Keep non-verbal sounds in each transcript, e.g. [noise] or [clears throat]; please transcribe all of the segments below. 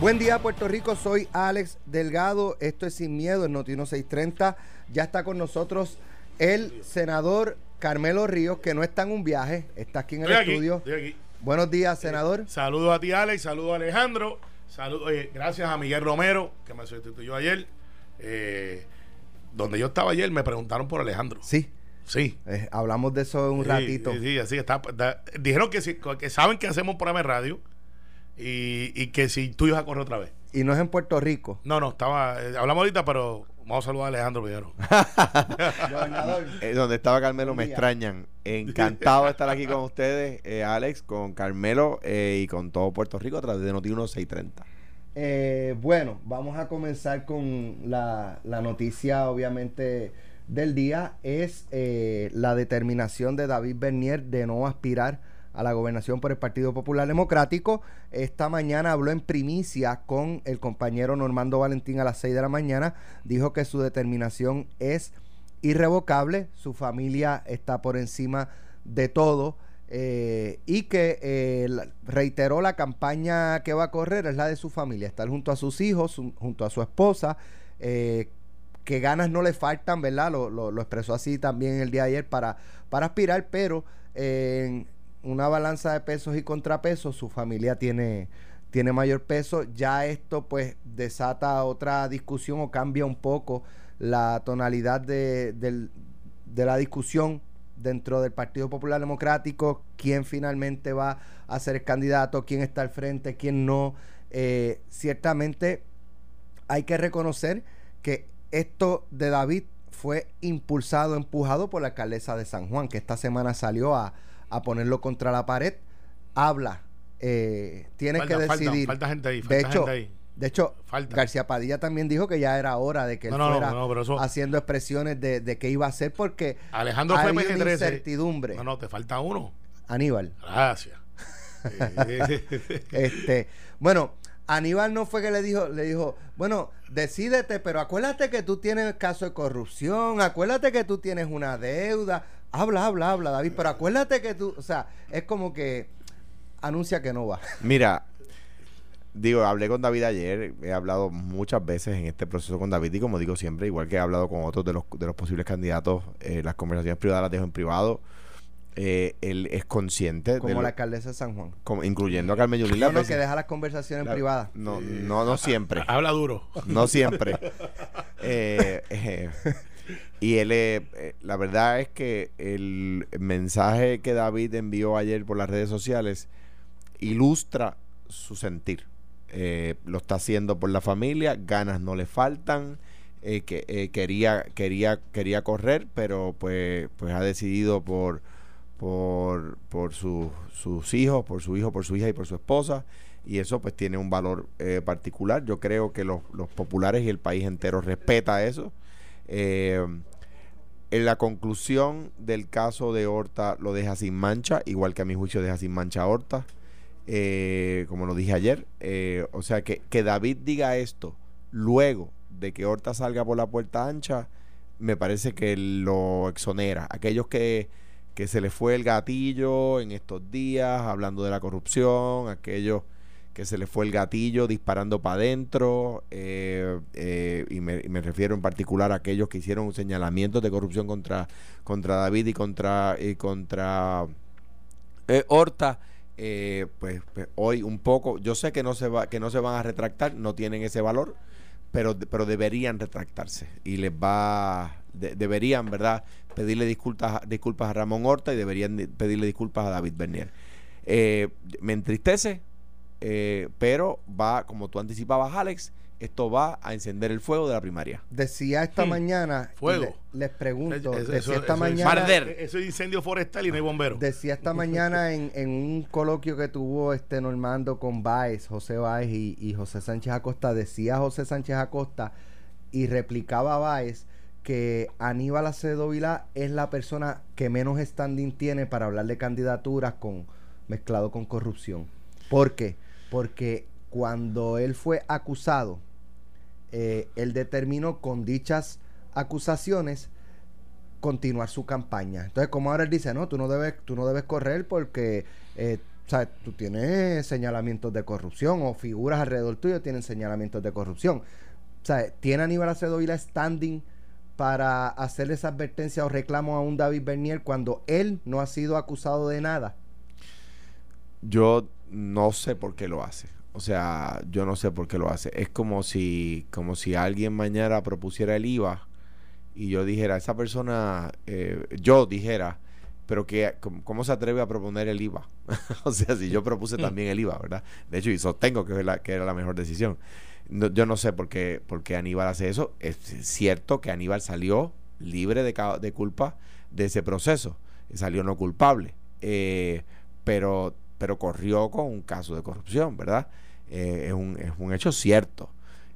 Buen día Puerto Rico, soy Alex Delgado, esto es Sin Miedo en Notino 630. Ya está con nosotros el senador Carmelo Ríos, que no está en un viaje, está aquí en el estudio. Buenos días, senador. saludos a ti, Alex, saludos a Alejandro, saludos, gracias a Miguel Romero, que me sustituyó ayer. Eh, donde yo estaba ayer me preguntaron por Alejandro. Sí. Sí. Eh, hablamos de eso un ratito. Sí, sí, así está. dijeron que, que saben que hacemos un programa de radio y, que si tú ibas a correr otra vez. Y no es en Puerto Rico. No, no, estaba. Eh, hablamos ahorita, pero vamos a saludar a Alejandro primero. [laughs] eh, donde estaba Carmelo, me extrañan. Encantado de estar aquí con ustedes, eh, Alex, con Carmelo y con todo Puerto Rico a través de Noti 1630. Eh, bueno, vamos a comenzar con la, la noticia, obviamente, del día. Es la determinación de David Bernier de no aspirar a la gobernación por el Partido Popular Democrático. Esta mañana habló en primicia con el compañero Normando Valentín a las 6 de la mañana. Dijo que su determinación es irrevocable, su familia está por encima de todo. Eh, y que eh, reiteró la campaña que va a correr es la de su familia, estar junto a sus hijos, junto a su esposa, eh, que ganas no le faltan, ¿verdad? Lo, lo, expresó así también el día de ayer para, para aspirar, pero en una balanza de pesos y contrapesos, su familia tiene, tiene mayor peso. Ya esto pues desata otra discusión o cambia un poco la tonalidad de, la discusión dentro del Partido Popular Democrático, quién finalmente va a ser el candidato, quién está al frente, quién no. Eh, ciertamente hay que reconocer que esto de David fue impulsado, empujado por la alcaldesa de San Juan, que esta semana salió a, a ponerlo contra la pared, habla, eh, tiene que decidir. Falta, gente ahí, de hecho, gente ahí. De hecho, García Padilla también dijo que ya era hora de que él fuera haciendo expresiones de, de qué iba a hacer porque Alejandro hay una incertidumbre. No, no, te falta uno. Aníbal. Gracias. [laughs] este, bueno, Aníbal no fue que le dijo, le dijo, bueno, decídete, pero acuérdate que tú tienes caso de corrupción, acuérdate que tú tienes una deuda, Habla, habla, habla, David, pero acuérdate que tú, o sea, es como que anuncia que no va. [laughs] Mira, digo, hablé con David ayer, he hablado muchas veces en este proceso con David y como digo siempre, igual que he hablado con otros de los, de los posibles candidatos, eh, las conversaciones privadas las dejo en privado. Eh, él es consciente. Como la alcaldesa de San Juan. Como, incluyendo a Carmen Yulín. No, que deja las conversaciones privadas. No, no, no siempre. Habla duro. No siempre. [laughs] eh, eh y él, eh, la verdad es que el mensaje que David envió ayer por las redes sociales ilustra su sentir. Eh, lo está haciendo por la familia, ganas no le faltan. Eh, que quería quería quería correr pero pues pues ha decidido por por por sus hijos por su hijo por su hija y por su esposa y eso pues tiene un valor particular yo creo que los, los populares y el país entero respeta eso eh, en la conclusión del caso de Horta lo deja sin mancha, igual que a mi juicio deja sin mancha a Horta, eh, como lo dije ayer. Eh, o sea, que, que David diga esto luego de que Horta salga por la puerta ancha, me parece que lo exonera. Aquellos que, que se le fue el gatillo en estos días, hablando de la corrupción, aquellos que se le fue el gatillo disparando para adentro, eh, eh, y, me, refiero en particular a aquellos que hicieron señalamientos de corrupción contra, contra David y contra, y contra eh, Horta. Pues, pues, hoy un poco, yo sé que no se va, que no se van a retractar, no tienen ese valor, pero, pero deberían retractarse y les va, deberían, ¿verdad? Pedirle disculpas, disculpas a Ramón Horta y deberían pedirle disculpas a David Bernier. me entristece, eh, pero va, como tú anticipabas, Alex, esto va a encender el fuego de la primaria. Decía esta hmm. mañana, fuego. les pregunto, decía esta mañana, eso es incendio forestal y no hay bomberos. Decía esta mañana en, un coloquio que tuvo este Normando con Baez, José Baez y, José Sánchez Acosta, decía José Sánchez Acosta y replicaba a Baez que Aníbal Acevedo Vilá es la persona que menos standing tiene para hablar de candidaturas con mezclado con corrupción. ¿Por qué? Porque cuando él fue acusado, eh, él determinó con dichas acusaciones continuar su campaña. Entonces, como ahora él dice, no, tú no debes, tú no debes correr porque eh, tú tienes señalamientos de corrupción o figuras alrededor tuyo tienen señalamientos de corrupción. O sea, ¿tiene Aníbal Acevedo Vila standing para hacerle esa advertencia o reclamo a un David Bernier cuando él no ha sido acusado de nada? Yo no sé por qué lo hace. O sea, yo no sé por qué lo hace. Es como si, como si alguien mañana propusiera el IVA y yo dijera, esa persona, eh, yo dijera, pero que, ¿cómo, se atreve a proponer el IVA? [laughs] o sea, si yo propuse mm. también el IVA, ¿verdad? De hecho, y sostengo que, que era la mejor decisión. yo no sé por qué, por qué Aníbal hace eso. Es cierto que Aníbal salió libre de, de culpa de ese proceso. Salió no culpable. Eh, pero, pero corrió con un caso de corrupción, ¿verdad? Eh, es, un, es un hecho cierto.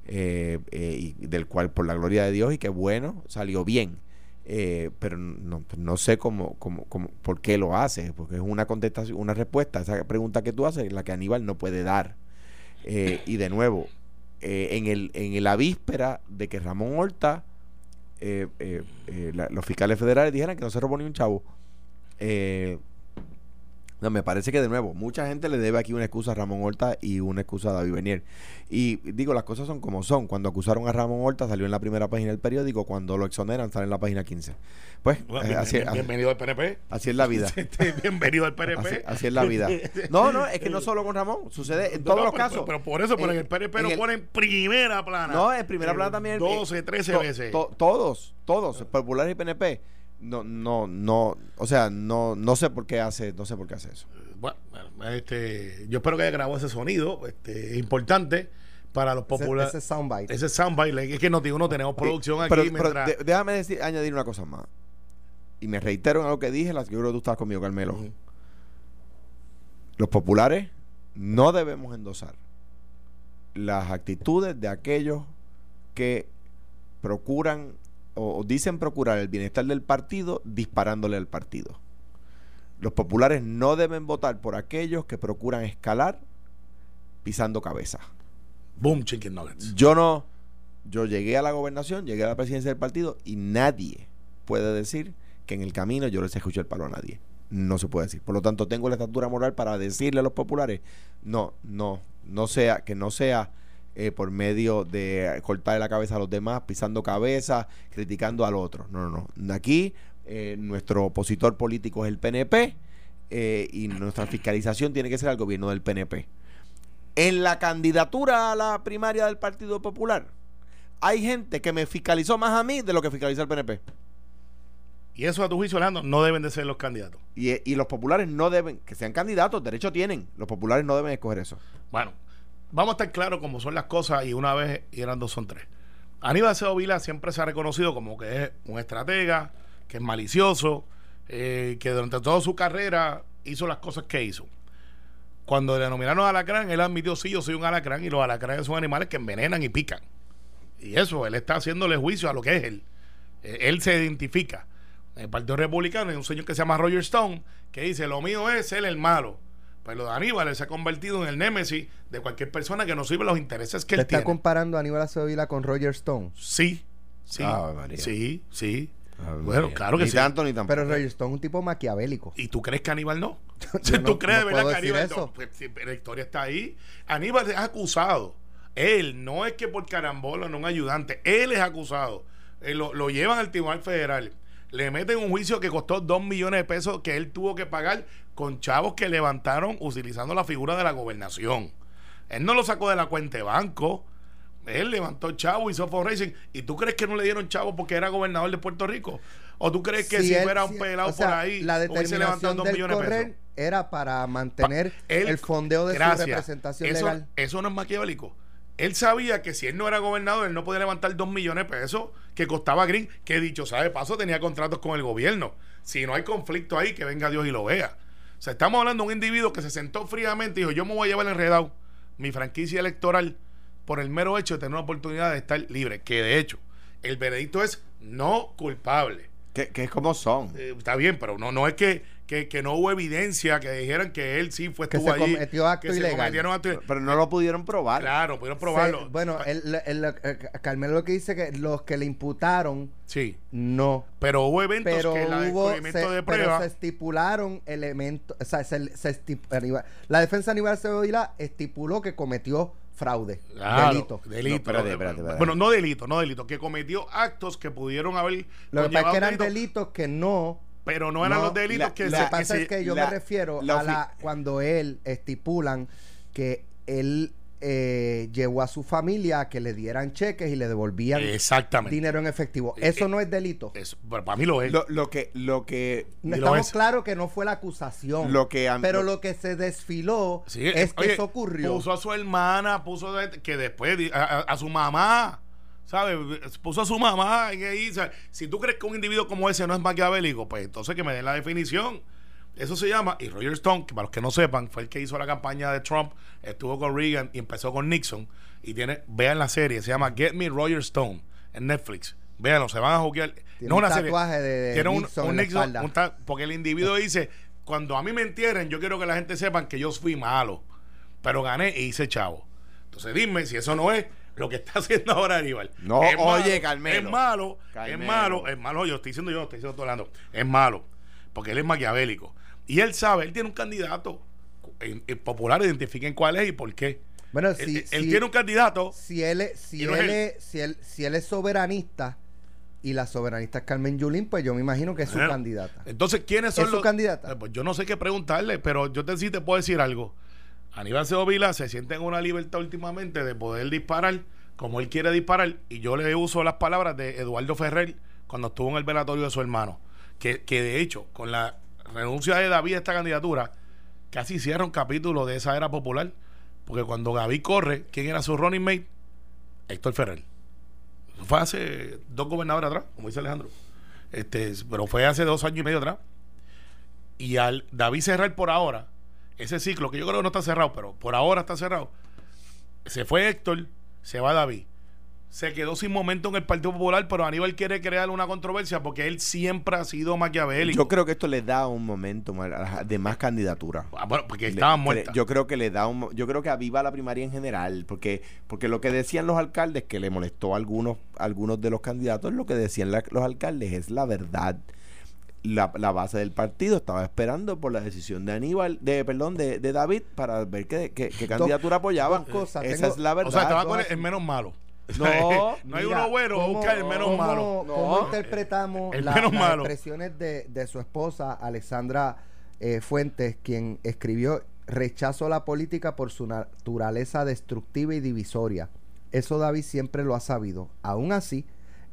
Eh, y del cual por la gloria de Dios y que bueno, salió bien. Eh, pero no, no sé cómo, cómo, cómo, por qué lo hace, porque es una contestación, una respuesta a esa pregunta que tú haces, la que Aníbal no puede dar. Eh, y de nuevo, eh, en, el, en la víspera de que Ramón Horta, los fiscales federales dijeran que no se robó ni un chavo, no, me parece que de nuevo, mucha gente le debe aquí una excusa a Ramón Horta y una excusa a David Benier. Y digo, las cosas son como son. Cuando acusaron a Ramón Horta salió en la primera página del periódico, cuando lo exoneran sale en la página 15. Pues, eh, así, bienvenido al PNP. Así es la vida. [laughs] bienvenido al PNP. Así, es la vida. No, no, es que no solo con Ramón, sucede en todos los casos. Pero, por eso, pero en el PNP lo ponen primera plana. No, en primera plana también. 12, 13 veces. todos, todos, populares y PNP no, no, no, o sea, no, no sé por qué hace, no sé por qué hace eso. Bueno, este, yo espero que haya grabado ese sonido, este, es importante para los populares. Ese, soundbite. Ese soundbite, es que no digo, no tenemos producción aquí. Pero, déjame decir, añadir una cosa más. Y me reitero en algo que dije, la, yo creo que tú estás conmigo, Carmelo. Los populares no debemos endosar las actitudes de aquellos que procuran o, dicen procurar el bienestar del partido disparándole al partido. Los populares no deben votar por aquellos que procuran escalar pisando cabeza. Boom, chicken nuggets. Yo no, yo llegué a la gobernación, llegué a la presidencia del partido y nadie puede decir que en el camino yo les escuché el palo a nadie. No se puede decir. Por lo tanto, tengo la estatura moral para decirle a los populares, no, no, no sea, que no sea eh, por medio de cortarle la cabeza a los demás, pisando cabeza, criticando al otro. No, no, no. Aquí eh, nuestro opositor político es el PNP eh, y nuestra fiscalización tiene que ser al gobierno del PNP. En la candidatura a la primaria del Partido Popular, hay gente que me fiscalizó más a mí de lo que fiscaliza el PNP. Y eso a tu juicio, Orlando, no deben de ser los candidatos. Y, y, los populares no deben, que sean candidatos, derecho tienen. Los populares no deben escoger eso. Bueno, vamos a estar claros cómo son las cosas y una vez y eran dos son tres. Aníbal Seo Vila siempre se ha reconocido como que es un estratega, que es malicioso, eh, que durante toda su carrera hizo las cosas que hizo. Cuando le nominaron alacrán, él admitió, sí, yo soy un alacrán y los alacranes son animales que envenenan y pican. Y eso, él está haciéndole juicio a lo que es él. Eh, él se identifica. En el Partido Republicano hay un señor que se llama Roger Stone que dice, lo mío es él el malo. Pues lo de Aníbal se ha convertido en el némesis de cualquier persona que no sirve los intereses que él tiene. ¿Está comparando a Aníbal Acevedo con Roger Stone? Sí, sí, sí, sí. bueno, claro que ni sí. Tanto, ni Pero Roger Stone es un tipo maquiavélico. ¿Y tú crees que Aníbal no? [laughs] ¿Tú crees, verdad, que Aníbal no? Pues, la historia está ahí. Aníbal es acusado. Él, no es que por carambola, no un ayudante. Él es acusado. Eh, lo, lo llevan al Tribunal Federal le meten un juicio que costó dos millones de pesos que él tuvo que pagar con chavos que levantaron utilizando la figura de la gobernación. Él no lo sacó de la cuenta de banco. Él levantó chavo, hizo fundraising. ¿Y tú crees que no le dieron chavo porque era gobernador de Puerto Rico? ¿O tú crees que si, fuera un pelado por ahí, la determinación dos millones de pesos? Era para mantener el fondeo de su representación eso, legal. Eso no es maquiavélico. Él sabía que si él no era gobernador, él no podía levantar dos millones de pesos que costaba Green, que dicho sabe paso tenía contratos con el gobierno. Si no hay conflicto ahí, que venga Dios y lo vea. O sea, estamos hablando de un individuo que se sentó fríamente y dijo, yo me voy a llevar enredado mi franquicia electoral por el mero hecho de tener una oportunidad de estar libre. Que de hecho, el veredicto es no culpable. Que, es como son. Eh, está bien, pero no, no es que, que, que no hubo evidencia que dijeran que él sí fue Que estuvo se allí, cometió acto que se ilegal. cometieron actos- Pero no lo pudieron probar. Claro, pudieron probarlo. Se- bueno, el, el- el- Carmelo lo que dice que los que le imputaron, sí, no. pero hubo eventos Pero que la hubo, se, de pero prueba se estipularon elementos, o sea, se, se Aníbal- la defensa de Aníbal Cebolla estipuló que cometió fraude, Claro, delito. delito. No, espérate, espérate, espérate. Bueno, no delito, no delito, que cometió actos que pudieron haber Lo que pasa es que eran delito, delitos que no pero no eran no, los delitos la- que Lo la- se- que pasa es que yo la- me refiero la a la cuando él estipulan que él eh, llevó a su familia a que le dieran cheques y le devolvían Exactamente. dinero en efectivo. Eh, Eso eh, no es delito. Eso, pero para mí lo es. Lo, lo que, lo que, lo Estamos es. claros que no fue la acusación. Lo que a- pero lo- lo que se desfiló Sí, es que oye, eso ocurrió. Puso a su hermana, puso a- que después di- a, a- a su mamá, ¿sabes? Puso a su mamá en ahí. ¿sabes? Si tú crees que un individuo como ese no es maquiavélico, pues entonces que me den la definición. Eso se llama, y Roger Stone, que para los que no sepan, fue el que hizo la campaña de Trump, estuvo con Reagan y empezó con Nixon. Y tiene, vean la serie, se llama Get Me Roger Stone en Netflix. Véanlo, se van a jugar. Tiene no un una serie. tatuaje de- de Tiene un, Nixon un Nixon, espalda. un ta- porque el individuo dice, cuando a mí me entierren, yo quiero que la gente sepan que yo fui malo, pero gané e hice chavo. Entonces dime si eso no es lo que está haciendo ahora Aníbal. No, Es malo, oye, Carmelo. Es malo, Carmelo. es malo, es malo. Yo estoy diciendo yo, estoy diciendo todo hablando. Es malo, porque él es maquiavélico. Y él sabe, él tiene un candidato en- en popular, identifiquen cuál es y por qué. Bueno, Él- si, él, si- tiene un candidato. si él es, si es él él. es, si él, si él es soberanista y la soberanista es Carmen Yulín, pues yo me imagino que es su Bueno, candidata. Entonces, ¿quiénes son ¿Es su los candidata? Eh, Pues yo no sé qué preguntarle, pero yo te, sí te puedo decir algo. Aníbal Seo Vila se siente en una libertad últimamente de poder disparar como él quiere disparar y yo le uso las palabras de Eduardo Ferrer cuando estuvo en el velatorio de su hermano. Que, que de hecho, con la renuncia de David a esta candidatura, casi cierra un capítulo de esa era popular. Porque cuando David corre, ¿quién era su running mate? Héctor Ferrer. Fue hace dos gobernadores atrás, como dice Alejandro. Este, pero fue hace dos años y medio atrás. Y al David cerrar por ahora, ese ciclo, que yo creo que no está cerrado, pero por ahora está cerrado, se fue Héctor, se va David. Se quedó sin momento en el Partido Popular, pero Aníbal quiere crear una controversia porque él siempre ha sido maquiavélico. Yo creo que esto le da un momento de más candidatura. Ah, bueno, porque Le- estaba cre- muerta. Yo creo que le da un, yo creo que aviva la primaria en general, porque porque lo que decían los alcaldes que le molestó a algunos algunos de los candidatos, lo que decían la- los alcaldes es la verdad. La, la base del partido estaba esperando por la decisión de Aníbal, de perdón, de, de David para ver qué, qué- qué candidatura apoyaban. cosas. Esa Tengo- es la verdad. o sea, te va a dos poner así. el menos malo. No, [laughs] no hay Mira, uno bueno, ¿cómo- busca el menos cómo- malo. ¿Cómo No. interpretamos El la- menos las malo. expresiones de, de su esposa, Alexandra eh, Fuentes, quien escribió rechazo a la política por su naturaleza destructiva y divisoria? Eso David siempre lo ha sabido. Aún así,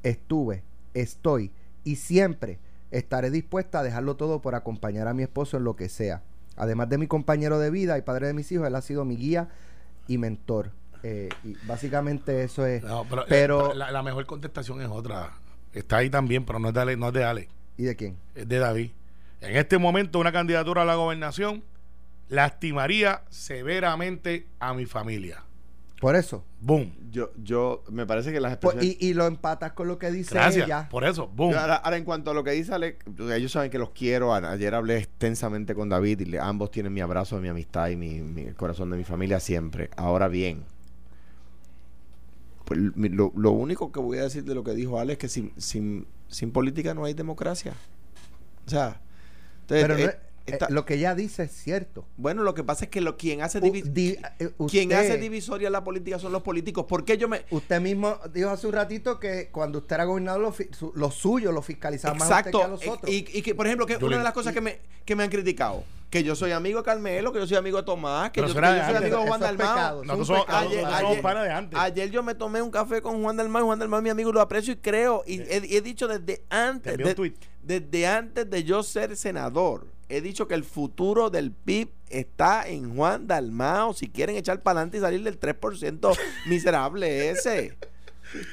estuve, estoy y siempre estaré dispuesta a dejarlo todo por acompañar a mi esposo en lo que sea. Además de mi compañero de vida y padre de mis hijos, él ha sido mi guía y mentor. Eh, y básicamente eso es. No, pero, la, la mejor contestación es otra. Está ahí también, pero no es de Ale, no es de Ale, ¿Y de quién? es de David. En este momento, una candidatura a la gobernación lastimaría severamente a mi familia. Por eso. Boom. yo, yo me parece que las Pues, expresiones... y, y lo empatas con lo que dice Gracias. ella. Por eso, boom. Ahora, ahora, en cuanto a lo que dice Alex, ellos saben que los quiero. Ayer hablé extensamente con David y le- ambos tienen mi abrazo, mi amistad y mi, mi- el corazón de mi familia siempre. Ahora bien, pues, mi- lo, lo único que voy a decir de lo que dijo Alex es que sin, sin, sin política no hay democracia. O sea, entonces, Pero no eh, es- esta- eh, lo que ella dice es cierto. bueno, lo que pasa es que lo, quien hace U- divi- di- eh, quien hace divisoria en la política son los políticos. ¿Por qué yo me Usted mismo dijo hace un ratito que cuando usted era gobernador, lo, su- lo suyo lo fiscalizaba más a usted que a Exacto. los otros. Y, y que, por ejemplo, que Yo una le- de las cosas que me, que me han criticado, que yo soy amigo de Carmelo, que yo soy amigo de Tomás, que yo, que soy antes. amigo de Juan Dalmao. pecados. Ayer- nosotros somos ayer- panas de antes. Ayer yo me tomé un café con Juan Dalmau y Juan Dalmau es mi amigo y lo aprecio y creo. Y he, he dicho desde Te antes, de- tweet. desde antes de yo ser senador, he dicho que el futuro del PIB está en Juan Dalmao. Si quieren echar para adelante y salir del 3% [laughs] miserable ese.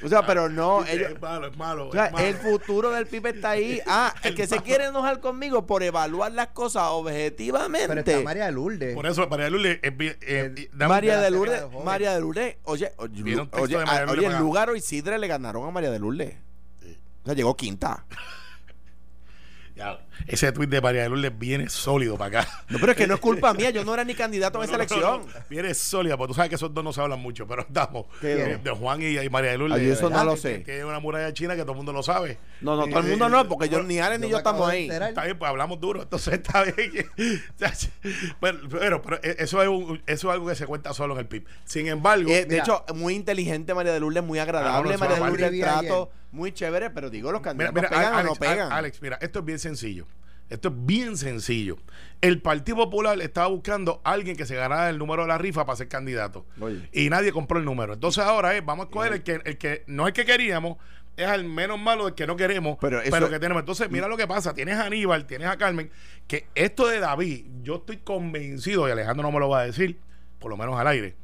O sea, pero no, Dice, ellos, es malo, es malo. o sea, es malo. el futuro del PIB está ahí. [laughs] Ah, el que se quiere enojar conmigo por evaluar las cosas objetivamente. Pero está María de Lourdes. Por eso, María Lourdes, eh, eh, eh, María de de Lourdes, de María de Lourdes, oye, oye, oye, de María de a- Lourdes oye, en acá. Lugaro y Sidre le ganaron a María de Lourdes. O sea, llegó quinta. Ya. Ese tweet de María de Lourdes viene sólido para acá. No, pero es que no es culpa mía, yo no era ni [laughs] candidato en esa elección. Viene sólida, porque tú sabes que esos dos no se hablan mucho, pero estamos. ¿Qué? eh, de Juan y, y María de Lourdes. Ay, eso no lo sé. Que es una muralla china que todo el mundo lo sabe. No, no, todo el mundo no, porque yo ni Alex ni Yo estamos ahí. Está bien, pues hablamos duro. Entonces está bien. [laughs] pero, pero, pero eso, es un- eso es algo que se cuenta solo en el PIB. Sin embargo, Eh, de Mira. hecho, muy inteligente María de Lourdes, muy Ah, agradable. no, eso María de. Lourdes, trato muy chévere, pero digo, los Mira, candidatos mira, pegan Alex, o no pegan. Alex, mira, esto es bien sencillo. Esto es bien sencillo. El Partido Popular estaba buscando a alguien que se ganara el número de la rifa para ser candidato. Oye. Y nadie compró el número. Entonces ahora es, vamos a escoger el que, el que no es el que queríamos, es el menos malo del que no queremos, Pero pero, eso- que tenemos. Entonces, mira lo que pasa. Tienes a Aníbal, tienes a Carmen, que esto de David, yo estoy convencido, y Alejandro no me lo va a decir, por lo menos al aire,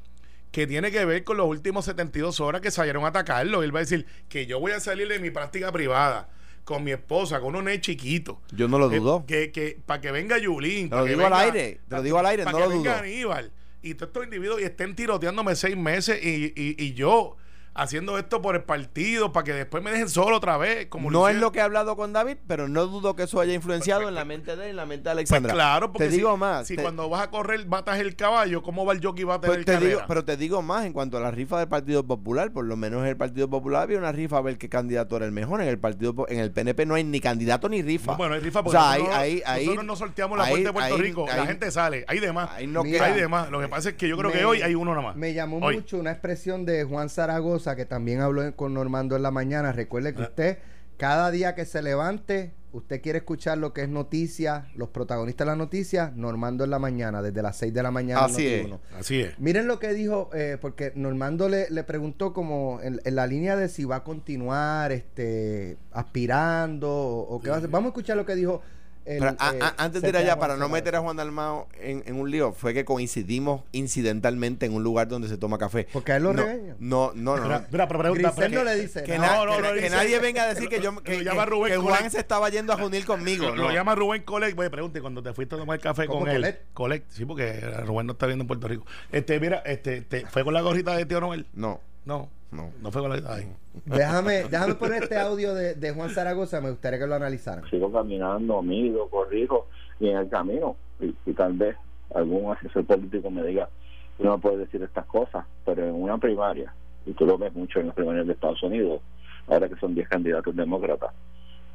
que tiene que ver con los últimos 72 horas que salieron a atacarlo. Él va a decir que yo voy a salir de mi práctica privada con mi esposa, con un nene chiquito. Yo no lo dudo. que, que, para que venga Yulín. Te para lo que digo al venga- aire, te lo digo al aire, para no que lo venga dudo. Aníbal y todos estos individuos y estén tiroteándome seis meses y, y, y yo haciendo esto por el partido para que después me dejen solo otra vez. Como no es lo que he hablado con David, pero no dudo que eso haya influenciado en la mente de él, en la mente de Pues Alexandra. claro, porque te si, digo más. si te- cuando vas a correr batas el caballo, ¿cómo va el jockey va a tener pues te digo, carrera? pero te digo más en cuanto a la rifa del Partido Popular, por lo menos en el Partido Popular había una rifa a ver qué candidato era el mejor. En el Partido en el PNP no hay ni candidato ni rifa. No, bueno, hay rifa o porque sea, nosotros, ahí, ahí, nosotros no sorteamos la puerta de Puerto Rico, la gente sale, hay demás. ahí no Mira, hay demás. Lo que pasa es que yo creo Me- que hoy hay uno nada más. Me llamó Hoy. mucho una expresión de Juan Zaragoza que también habló con Normando en la mañana. Recuerde que Ah. usted, cada día que se levante, usted quiere escuchar lo que es noticia, los protagonistas de las noticias, Normando en la mañana, desde las 6 de la mañana. Así es. Noti1. Así es. Miren lo que dijo, eh, porque Normando le, le preguntó como en, en la línea de si va a continuar este, aspirando o, o qué va a hacer. Vamos a escuchar lo que dijo. El, Pero a- eh, a- antes de ir allá, para no meter a Juan Dalmao en, en un lío, fue que coincidimos incidentalmente en un lugar donde se toma café. Porque a él lo no, no, no, no. Pero pregunta, pero no que- le dice Que, na- No, que- que nadie venga a decir que, yo, que, llama que- Rubén que Juan Colette. se estaba yendo a junir conmigo. Lo, llama Rubén Colect. Voy pregunte cuando te fuiste a tomar café ¿Cómo con él. Colette? Colect, sí, porque Rubén no está viendo en Puerto Rico. Este, mira, este, te, fue con la gorrita de tío Noel. No, No, no. no fue con la. Ay. Déjame, [laughs] déjame poner este audio de, de Juan Zaragoza, me gustaría que lo analizaran. sigo caminando, mido, corrijo, y en el camino, y, y tal vez algún asesor político me diga, tú no puedes decir estas cosas, pero en una primaria, y tú lo ves mucho en las primarias de Estados Unidos, ahora que son 10 candidatos demócratas,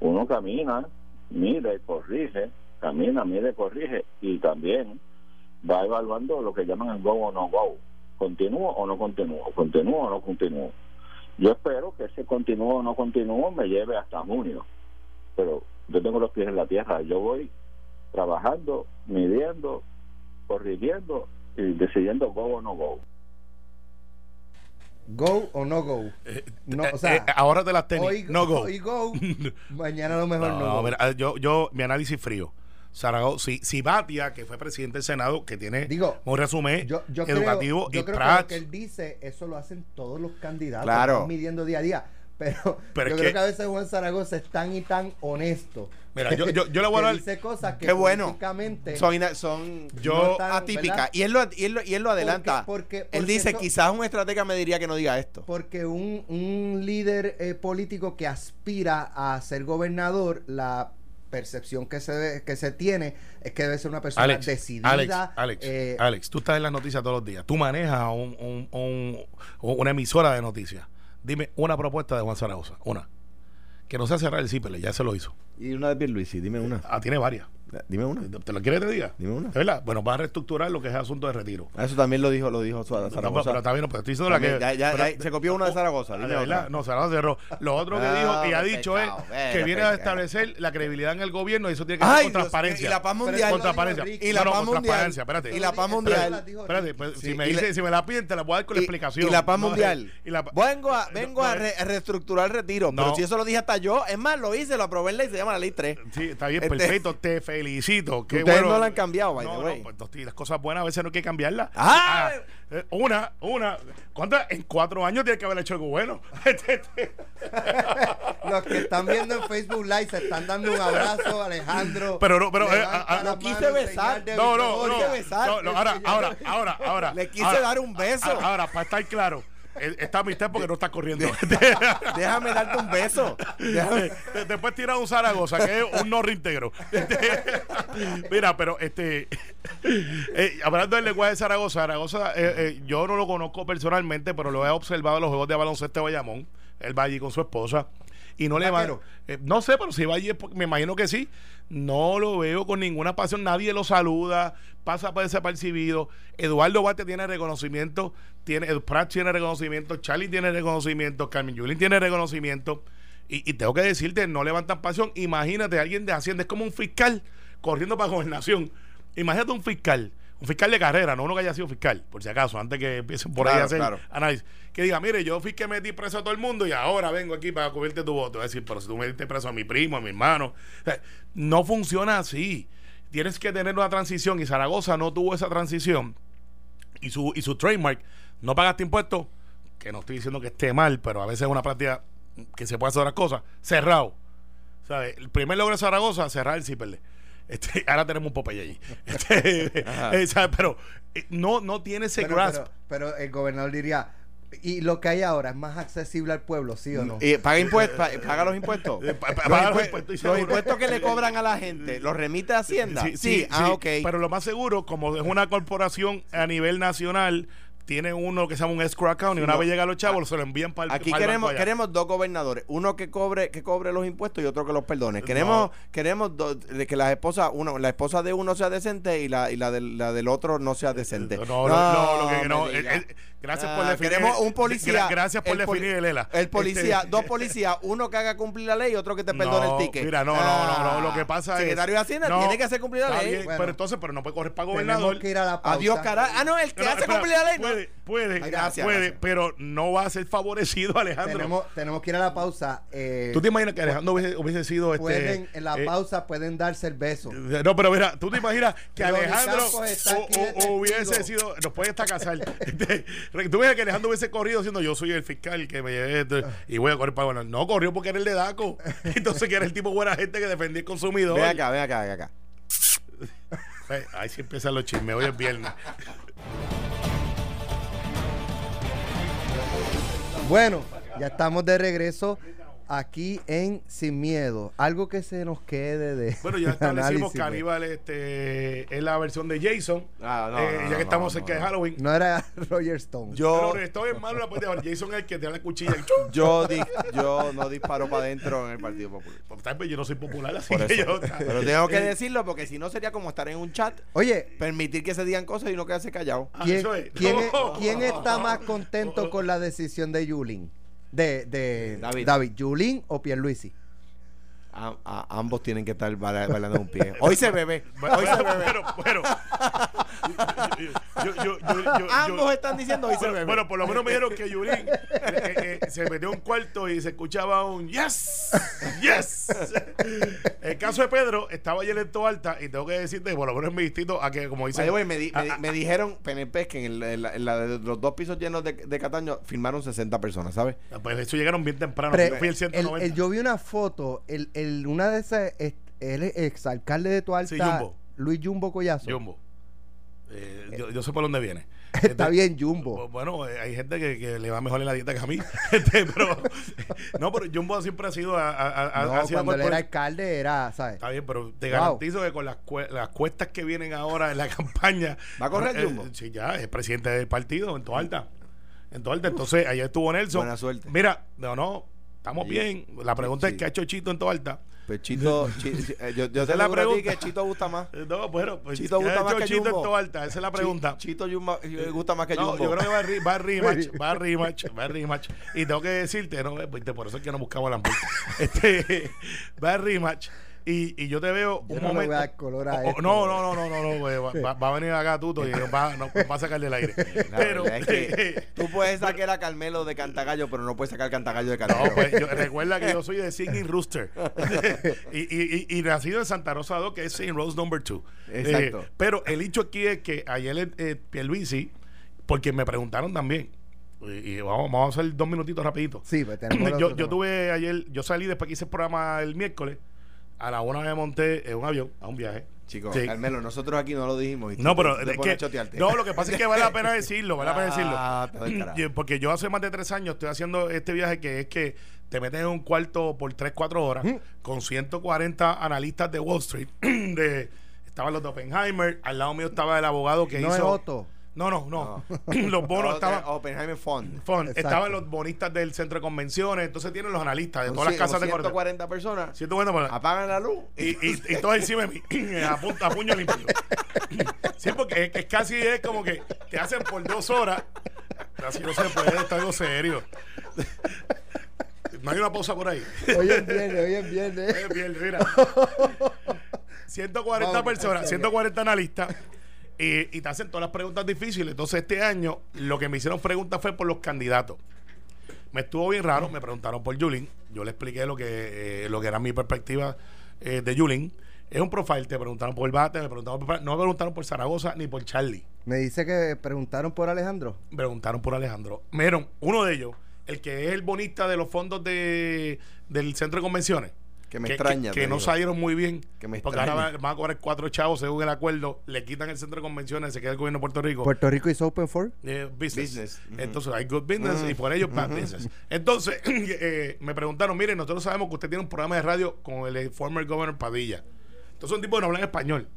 uno camina, mide, corrige, camina, mide, corrige, y también va evaluando lo que llaman el go o no go, continúo o no continúo, continúo o no continúo. Yo espero que ese continúo o no continúo me lleve hasta junio pero yo tengo los pies en la tierra. Yo voy trabajando, midiendo, corrigiendo y decidiendo go o no go. ¿Go o no go? No, o sea, Eh, ahora te las tenis. hoy, no go. hoy go, [laughs] mañana a lo mejor no, No, go. mira, yo, yo, mi análisis frío. Zaragoza, si, si Batia, que fue presidente del Senado, que tiene Digo, un resumen yo, yo educativo creo, yo y creo que lo que él dice, eso lo hacen todos los candidatos, Claro. están midiendo día a día. Pero, Pero yo creo que- que, a veces Juan Zaragoza es tan y tan honesto. Mira, yo- yo- yo le [laughs] voy a dar- dice cosas que Qué bueno. Son, ina- son Yo- no están, atípicas. Y él, lo, y, él lo, y él lo adelanta. porque- él porque dice, eso- quizás un estratega me diría que no diga esto. Porque un, un líder eh, político que aspira a ser gobernador, la percepción que se que se tiene es que debe ser una persona Alex, decidida. Alex, Alex, eh, Alex, tú estás en las noticias todos los días. Tú manejas un, un- un- una emisora de noticias. Dime una propuesta de Juan Zaragoza. Una. Que no sea cerrar el CIPEL, ya se lo hizo. Y una de Pierluisi, dime una. Ah, tiene varias. Dime una. ¿Te lo quieres que te diga? Dime una. ¿De verdad? Bueno, va a reestructurar lo que es el asunto de retiro. Ah, Eso también lo dijo, lo dijo No, Zaragoza. pero, pero está bien, pero estoy diciendo la También, que. ya- ya- pero- ya se copió una de Zaragoza, Ah, dime verdad, otra. no, Zaragoza cerró. Lo otro que Ah, dijo y ha qué dicho es que viene a establecer la credibilidad en el gobierno y eso tiene que Ay, con transparencia. y la paz mundial. Con transparencia. Y la No, no, paz mundial. espérate. Y la paz mundial. la Espérate, pues, si, me y dice, le- si me la piden, te la voy a dar con la explicación. Y la paz No, mundial. la- vengo a, vengo No, reestructurar el retiro. No. Pero si eso lo dije hasta yo, es más, lo hice, lo aprobé en ley, se llama la ley 3. Sí, está bien, Este- perfecto. Te felicito. Qué Ustedes bueno. no la han cambiado, by the no, way. no, pues, tosti, las cosas buenas a veces no hay que cambiarlas. ¡Ah! eh, una, una. ¿Cuántas? En cuatro años tiene que haber hecho algo bueno. [laughs] Los que están viendo en Facebook Live se están dando un abrazo, Alejandro. Pero no, pero, eh, ah, ah, lo quise besar. no, no, no, Quise besar. no, no, ahora, ahora, ahora, ahora. Le quise ahora, dar un beso. Ahora, para estar claro. Eh, esta amistad porque no estás corriendo. [laughs] Déjame darte un beso. Déjame. De- Después tira un Zaragoza, que es un no reintegro. [laughs] Mira, pero este eh, hablando del lenguaje de Zaragoza, Zaragoza, eh, eh, yo no lo conozco personalmente, pero lo he observado en los juegos de baloncesto de Bayamón. Él va allí con su esposa. Y no le va. Eh, no sé, pero si va allí, me imagino que sí. No lo veo con ninguna pasión. Nadie lo saluda. Pasa por desapercibido. Eduardo Bate tiene reconocimiento. Tiene, Ed Pratt tiene reconocimiento. Charlie tiene reconocimiento. Carmen Yulín tiene reconocimiento. Y, y tengo que decirte, no levantan pasión. Imagínate, alguien de Hacienda es como un fiscal corriendo para gobernación. Imagínate un fiscal, un fiscal de carrera, no uno que haya sido fiscal, por si acaso, antes que empiecen por ahí Claro, a hacer claro. análisis. Que diga, mire, yo fui que metí preso a todo el mundo y ahora vengo aquí para cubrirte tu voto. Es decir, pero si tú metiste preso a mi primo, a mi hermano. O sea, no funciona así. Tienes que tener una transición y Zaragoza no tuvo esa transición y su, y su trademark, no pagaste impuestos, que no estoy diciendo que esté mal, pero a veces es una práctica que se puede hacer otras cosas, cerrado. ¿Sabes? El primer logro de Zaragoza, cerrar el ciperle. Este, ahora tenemos un Popeye allí. [laughs] Este, eh, ¿sabes? Pero eh, no, no tiene ese Pero, grasp. pero, pero el gobernador diría, ¿y lo que hay ahora es más accesible al pueblo, sí o no? Y paga impuestos, pa- paga los impuestos. Eh, paga los impue- impuestos los impuestos que le cobran a la gente, ¿los remite a Hacienda? Sí, ah, ok. Pero lo más seguro, como es una corporación a nivel nacional, tiene uno que se llama un escrow account y una no. vez llega los chavos, se lo envían para el Aquí para queremos, queremos dos gobernadores, uno que cobre, que cobre los impuestos y otro que los perdone. Queremos, queremos do- de que la esposa, uno, la esposa de uno sea decente y la, y la del, la del otro no sea decente. No, no, no, lo que me no. eh, eh, gracias Ah, por definir. Queremos un policía. gra- gracias por definir el ELA. El policía, Este, dos [laughs] policías, uno que haga cumplir la ley y otro que te perdone el ticket. Mira, no, no, no, no, Lo que pasa es. Secretario de Hacienda tiene que hacer cumplir la ley. bien, Bueno. pero entonces, pero no puede correr para gobernador. que ir a la pausa. Adiós, carajo. Ah, no, el que hace cumplir la ley. Puede, puede, Ay, gracias, puede, gracias. pero no va a ser favorecido, Alejandro. Tenemos, tenemos que ir a la pausa. eh, ¿Tú te imaginas que Alejandro hubiese, hubiese sido este. pueden, en la eh, pausa pueden darse el beso. No, pero mira, tú te imaginas que Alejandro o- o- hubiese sido, nos puede estar casar. [laughs] Este, tú ves que Alejandro hubiese corrido diciendo yo soy el fiscal que me llevé esto y voy a correr para bueno. No corrió porque era el de Daco. [laughs] Entonces que era el tipo buena gente que defendía al consumidor. Ven acá, ven acá, ven acá. Ahí sí empiezan los chismes, hoy es viernes. [laughs] Bueno, ya estamos de regreso aquí en Sin Miedo. Algo que se nos quede de. Bueno, ya [laughs] establecimos que. Aníbal este, es la versión de Jason. Ah, no, eh, no, ya no, que estamos no, cerca de. Halloween. No era [laughs] Roger Stone. Yo, Pero estoy en malo la puede llevar. Jason es el que te da la cuchilla y ¡chum! yo, di- yo no disparo para adentro en el Partido Popular. Pues, yo no soy popular, así Por que yo. Pero tengo que Eh, decirlo porque si no sería como estar en un chat, Oye, permitir que se digan cosas y no quedarse callado. ah, ¿quién, eso es. quién es- [laughs] quién está más contento con la decisión de Yulín? De, de David. David. ¿Yulín o Pierluisi? A- a- ambos tienen que estar baila- bailando un pie. Hoy se bebe. Bueno, Hoy se bebe. pero, pero, yo, yo, yo, yo, yo- Ambos están diciendo hoy se bueno, bebe. bueno, por lo menos me dijeron que Yulín eh, eh, eh, se metió a un cuarto y se escuchaba un yes, yes. El caso de Pedro estaba ayer en alta y tengo que decirte, por lo menos es mi distinto a que, como dice, me, di- me di- Ah, ah, me dijeron PNP que en, el- en la, en la de los dos pisos llenos de, de Cataño firmaron 60 personas, ¿sabes? pues eso llegaron bien temprano. Yo fui el el- 190. el- yo vi una foto, el, el, una de esas, es- el exalcalde de Tualta, Sí, Jumbo. Luis Jumbo Collazo. Jumbo. Eh, yo, yo sé por dónde viene. [laughs] Está Este, bien, Jumbo. Bu- Bueno, eh, hay gente que, que le va mejor en la dieta que a mí. [laughs] Este, pero, no, pero Jumbo siempre ha sido. A, a- a- No, ha sido cuando él era alcalde era, ¿sabes? Está bien, pero te Wow. garantizo que con las, cue- las cuestas que vienen ahora en la [laughs] campaña. ¿Va a correr eh, Jumbo? Sí, ya, es presidente del partido en Toalta. En Toalta. Entonces, ayer estuvo Nelson. Buena suerte. Mira, no, no, estamos Sí. bien. La pregunta Sí. es: ¿qué ha hecho Chito en Toalta? Pues Chito, [laughs] Chi- Chi- eh, yo, yo te la pregunta. que Chito gusta más. [laughs] No, bueno, pues, Chito ¿qué gusta más que Chito en Jumbo. Toalta? Esa es la pregunta. Chi- Chito Yumba- eh, gusta más que No, Jumbo. yo creo que va a, re- va a rematch, [laughs] va a rematch, va a rematch. Y tengo que decirte, no, eh, por eso es que no buscaba la. Este, va a rematch. Y, y yo te veo Yo un no le momento. voy a dar color a esto. no, no, no, no, no, no, güey, va, va- a venir acá Tuto y nos va, nos va a sacar del aire. Pero, verdad es que [laughs] tú puedes sacar a Carmelo de Cantagallo, pero no puedes sacar Cantagallo de Carmelo. No, pues yo, recuerda que yo soy de Singing Rooster. [laughs] y, y, y, y nacido en Santa Rosa 2, que es Singing Rose Number 2. Exacto. pero el hecho aquí es que ayer eh, Pierluisi, porque me preguntaron también, y, y vamos, vamos a hacer dos minutitos rapidito. Sí, pues tenemos [clears throat] el yo, yo tuve ayer, yo salí después que hice el programa el miércoles, a la una me monté en un avión, a un viaje, Chicos, Sí. Carmelo, nosotros aquí no lo dijimos. y No, pero es que, no, lo que pasa es que vale la pena [laughs] decirlo, vale la pena decirlo. Ah, Porque yo hace más de tres años estoy haciendo este viaje que es que te metes en un cuarto por 3, 4 horas con 140 analistas de Wall Street. [clears throat] de, estaban los de Oppenheimer, al lado mío estaba el abogado que no hizo... es Otto. No, no, no. [clears throat] los bonos Oh, estaban... Oppenheimer Fund. Fund, Exacto. estaban los bonistas del centro de convenciones, entonces tienen los analistas de todas las casas de corte. 140 personas. 140 por- Apagan la luz. y, y, y todos encima de mí, [clears throat] a, pu- a puño limpio. [clears throat] Sí, porque es, es casi es como que te hacen por dos horas. Así no se puede, esto es algo serio. No hay una pausa por ahí. Hoy es viernes, hoy es viernes. Eh, bien, mira. [laughs] 140 Vamos, personas, en serio. 140 analistas. Y, y te hacen todas las preguntas difíciles. Entonces, este año, lo que me hicieron preguntas fue por los candidatos. Me estuvo bien raro, me preguntaron por Yulín. Yo le expliqué lo que, eh, lo que era mi perspectiva eh, de Yulín. Es un profile, te preguntaron por el bate, me preguntaron por, no me preguntaron por Zaragoza ni por Charlie. Me dice que preguntaron por Alejandro. Me preguntaron por Alejandro. Dijeron, uno de ellos, el que es el bonista de los fondos de, del centro de convenciones. Que me extraña, Que, no digo. salieron muy bien. Que me porque ahora extraña. van, van a cobrar cuatro chavos según el acuerdo. Le quitan el centro de convenciones, se queda el gobierno de Puerto Rico. Puerto Rico is open for. Eh, business. Business. Entonces hay good business y por ello bad business. Entonces [clears throat] eh, me preguntaron, mire, nosotros sabemos que usted tiene un programa de radio con el eh, former governor Padilla. Entonces son tipos que no hablan español.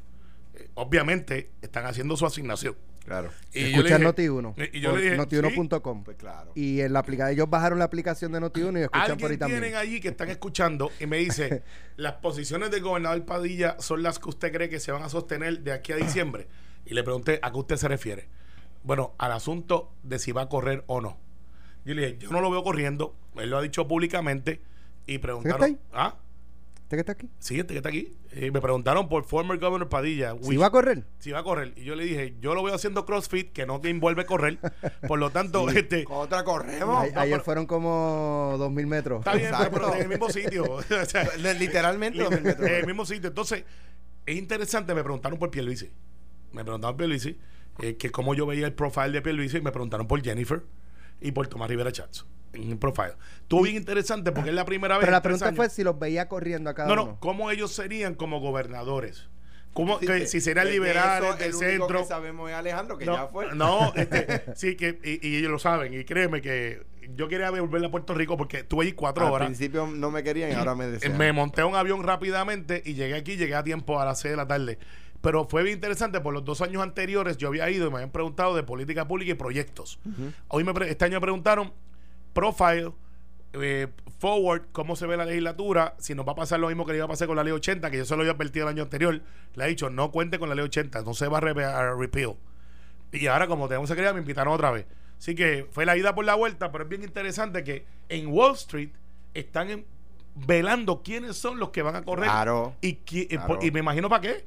Eh, obviamente están haciendo su asignación. Claro. Y yo le Escucha dije- Noti1. Y yo le dije, Noti1.com. Pues claro. Y en la aplicación, ellos bajaron la aplicación de Noti1 y escuchan por ahí también. tienen allí que están escuchando y me dice, [laughs] las posiciones del gobernador Padilla son las que usted cree que se van a sostener de aquí a diciembre. Y le pregunté, ¿a qué usted se refiere? Bueno, al asunto de si va a correr o no. Yo le dije, yo no lo veo corriendo, él lo ha dicho públicamente y preguntaron? ¿ah? ¿Este que está aquí? Sí, este que está aquí. Y me preguntaron por former governor Padilla. ¿Si va a correr? si va a correr. Y yo le dije, yo lo veo haciendo CrossFit, que no te envuelve correr. [laughs] Por lo tanto, este, otra corremos. A- ayer pero- fueron como dos mil metros. está bien, pero, Exacto. pero en el mismo sitio. [laughs] O sea, Literalmente. Li- dos mil metros. en el mismo sitio. Entonces, es interesante, me preguntaron por Pierluisi. Me preguntaron por Pierluisi, eh, que cómo yo veía el profile de Pierluisi, y me preguntaron por Jennifer y por Tomás Rivera Chats en profile. Estuvo bien interesante porque es la primera vez Pero la pregunta fue si los veía corriendo a cada No, uno. no, cómo ellos serían como gobernadores. ¿Cómo, Sí, que de- si liberales, eso, del el único centro? que sabemos es Alejandro, que no, ya fue. no, [laughs] este, sí, que, y, y ellos lo saben. Y créeme que yo quería volver a Puerto Rico porque estuve allí cuatro Al horas. principio no me querían y ahora me Eh, desean. Me monté a un avión rápidamente y llegué aquí, llegué a tiempo a las 6 de la tarde. Pero fue bien interesante, por los dos años anteriores yo había ido y me habían preguntado de política pública y proyectos. Hoy me este año me preguntaron profile, eh, forward, cómo se ve la legislatura, si nos va a pasar lo mismo que le iba a pasar con la ley 80, que yo se lo había advertido el año anterior. Le he dicho, no cuente con la ley 80, no se va a, re- a repeal. Y ahora, como tenemos secretaria, me invitaron otra vez. Así que fue la ida por la vuelta, pero es bien interesante que en Wall Street están en- velando quiénes son los que van a correr. Claro. Y, qui- y Claro. por- y me imagino para qué.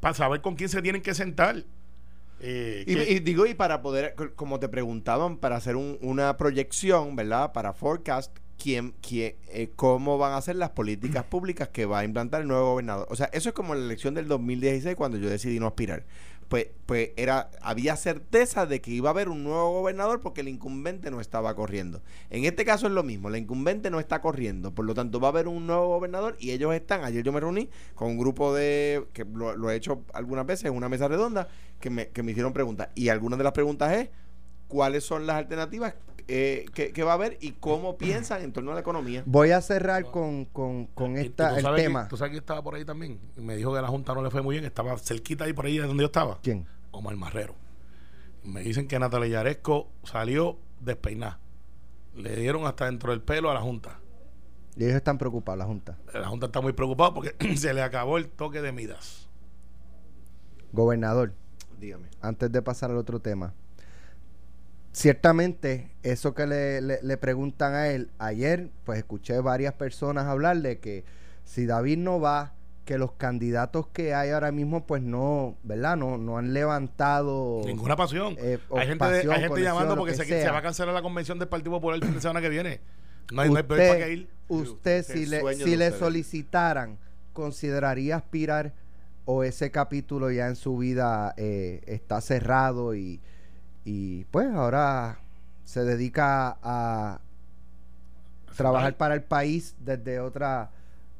Para saber con quién se tienen que sentar. Eh, Y, y digo, y para poder, como te preguntaban, para hacer un- una proyección, ¿verdad? Para forecast, ¿quién, quién, eh, cómo van a ser las políticas públicas que va a implantar el nuevo gobernador. O sea, eso es como la elección del 2016 cuando yo decidí no aspirar. Pues, pues era, había certeza de que iba a haber un nuevo gobernador porque el incumbente no estaba corriendo. En este caso es lo mismo, la incumbente no está corriendo, por lo tanto va a haber un nuevo gobernador y ellos están, ayer yo me reuní con un grupo de, que lo, he hecho algunas veces en una mesa redonda, que me, que me hicieron preguntas. Y algunas de las preguntas es, ¿cuáles son las alternativas eh, que, que va a haber y cómo piensan en torno a la economía? Voy a cerrar con, con, con esta, tú el sabes tema. que- ¿Tú sabes quién estaba por ahí también? Y me dijo que a la Junta no le fue muy bien. Estaba cerquita ahí por ahí de donde yo estaba. ¿Quién? Omar Marrero. Me dicen que Natalia Yaresco salió despeinada. Le dieron hasta dentro del pelo a la Junta. Y ellos están preocupados, la Junta. La Junta está muy preocupada porque [clears throat] se le acabó el toque de Midas. Gobernador, Dígame. antes de pasar al otro tema. Ciertamente, eso que le, le- le preguntan a él, ayer pues escuché varias personas hablar de que si David no va, que los candidatos que hay ahora mismo pues no, ¿verdad? No, no han levantado... Ninguna pasión. eh, o hay gente, de- pasión, hay gente conexión, llamando porque que se, se va a cancelar la convención del Partido Popular el fin de semana que viene. No hay, no hay para qué usted, ir. usted si le, si le solicitaran, ¿consideraría aspirar o ese capítulo ya en su vida eh, está cerrado y, y pues ahora se dedica a trabajar para el país desde otra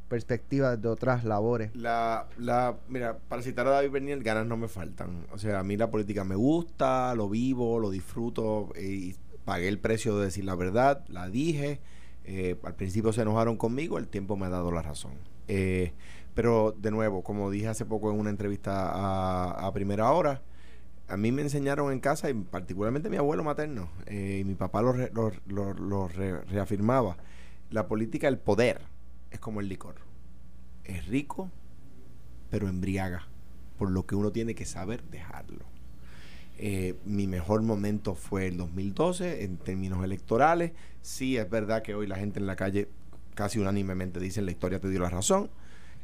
perspectiva de otras labores. La, la, mira, para citar a David Bernier, ganas no me faltan. O sea, a mí la política me gusta, lo vivo, lo disfruto eh, y pagué el precio de decir la verdad, la dije. Eh, al principio se enojaron conmigo, el tiempo me ha dado la razón. Eh, pero de nuevo, como dije hace poco en una entrevista a, a primera hora, a mí me enseñaron en casa, y particularmente mi abuelo materno, y mi papá lo, re- lo re- reafirmaba, la política, el poder, es como el licor. Es rico, pero embriaga, por lo que uno tiene que saber dejarlo. Eh, mi mejor momento fue el 2012 en términos electorales. Sí, es verdad que hoy la gente en la calle casi unánimemente dice la historia te dio la razón,